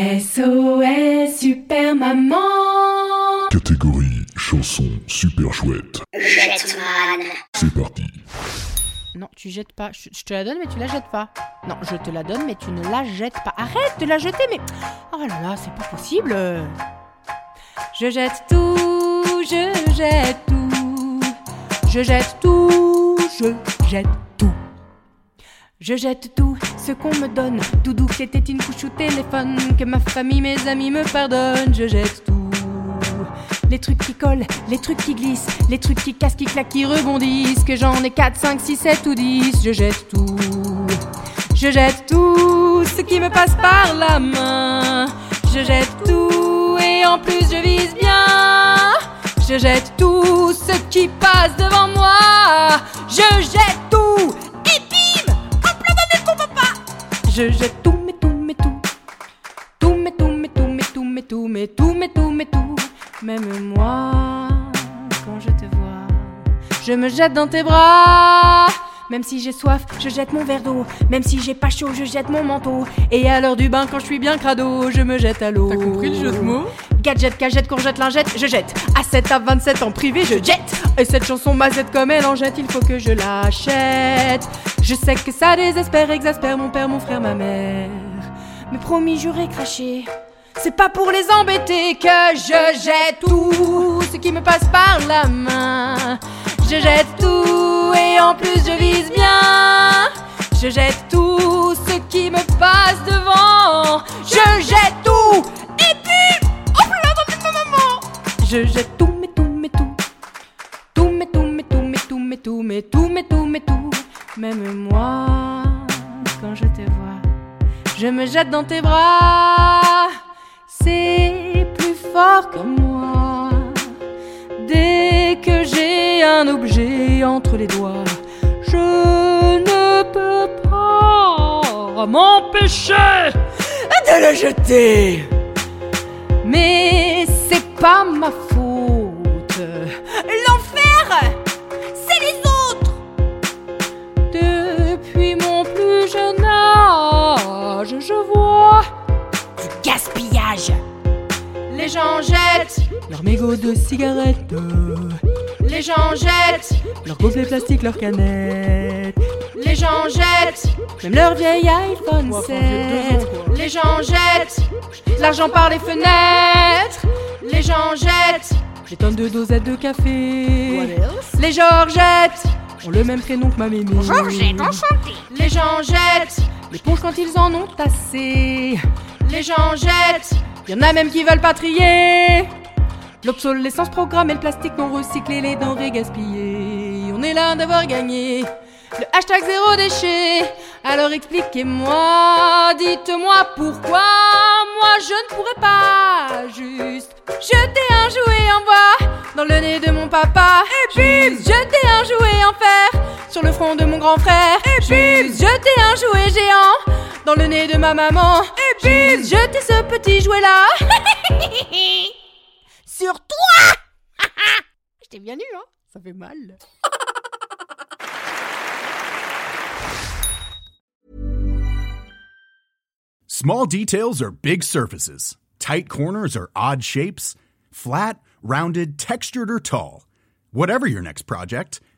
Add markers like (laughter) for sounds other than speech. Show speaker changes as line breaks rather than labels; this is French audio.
SOS Super Maman
Catégorie chanson super chouette.
Jetman.
C'est parti.
Non, tu jettes pas. Je, je te la donne, mais tu la jettes pas. Non, je te la donne, mais tu ne la jettes pas. Arrête de la jeter, mais. Oh là là, c'est pas possible. Je jette tout, je jette tout. Je jette tout, je jette tout. Je jette tout qu'on me donne. Doudou qui était une couche au téléphone. Que ma famille, mes amis me pardonnent. Je jette tout. Les trucs qui collent, les trucs qui glissent, les trucs qui cassent, qui claquent, qui rebondissent. Que j'en ai 4, 5, 6, 7 ou 10. Je jette tout. Je jette tout ce qui me passe par la main. Je jette tout et en plus je vise bien. Je jette tout ce qui passe devant moi. Je jette tout Je jette tout, mais tout, mais tout. Tout, mais tout, mais tout, mais tout, mais tout, mais tout, mais tout, mais tout. Même moi, quand je te vois, je me jette dans tes bras. Même si j'ai soif, je jette mon verre d'eau. Même si j'ai pas chaud, je jette mon manteau. Et à l'heure du bain, quand je suis bien crado, je me jette à l'eau.
T'as compris le jeu de mots?
Gadget, cagette, courgette, lingette, je jette. À 7 à 27 en privé, je jette. Et cette chanson mazette comme elle en jette, il faut que je l'achète. Je sais que ça désespère, exaspère mon père, mon frère, ma mère. Mais promis, j'aurais craché. C'est pas pour les embêter que je jette tout ce qui me passe par la main. Je jette tout et en plus je vise bien. Je jette tout tout, mais tout, mais tout, mais tout. Même moi, quand je te vois, je me jette dans tes bras. C'est plus fort que moi. Dès que j'ai un objet entre les doigts, je ne peux pas m'empêcher de le jeter. Mais c'est pas ma faute. Je vois du gaspillage. Les gens jettent leurs mégots de cigarettes. Les gens jettent leurs gobelets plastiques, leurs canettes. Les gens jettent même leur vieil iPhone 7. Les gens jettent l'argent par les fenêtres. Les gens jettent des tonnes de dosettes de café. Les Georgettes ont le même prénom que ma mémé.
Georgette, enchantée.
Les gens jettent l'éponge quand ils en ont assez. Les gens jettent, y en a même qui veulent pas trier. L'obsolescence programmée, le plastique non recyclé, les denrées gaspillées. On est là d'avoir gagné. Le hashtag zéro déchet. Alors expliquez-moi, dites-moi pourquoi moi je ne pourrais pas juste jeter un jouet en bois dans le nez de mon papa. Et puis jeter sur le front de mon grand frère. Et puis jeter un jouet géant dans le nez de ma maman. Et puis jeter ce petit jouet là (laughs) sur toi. (laughs) Je t'ai bien eu, hein Ça fait mal. (laughs)
Small details are big surfaces. Tight corners are odd shapes. Flat, rounded, textured, or tall. Whatever your next project,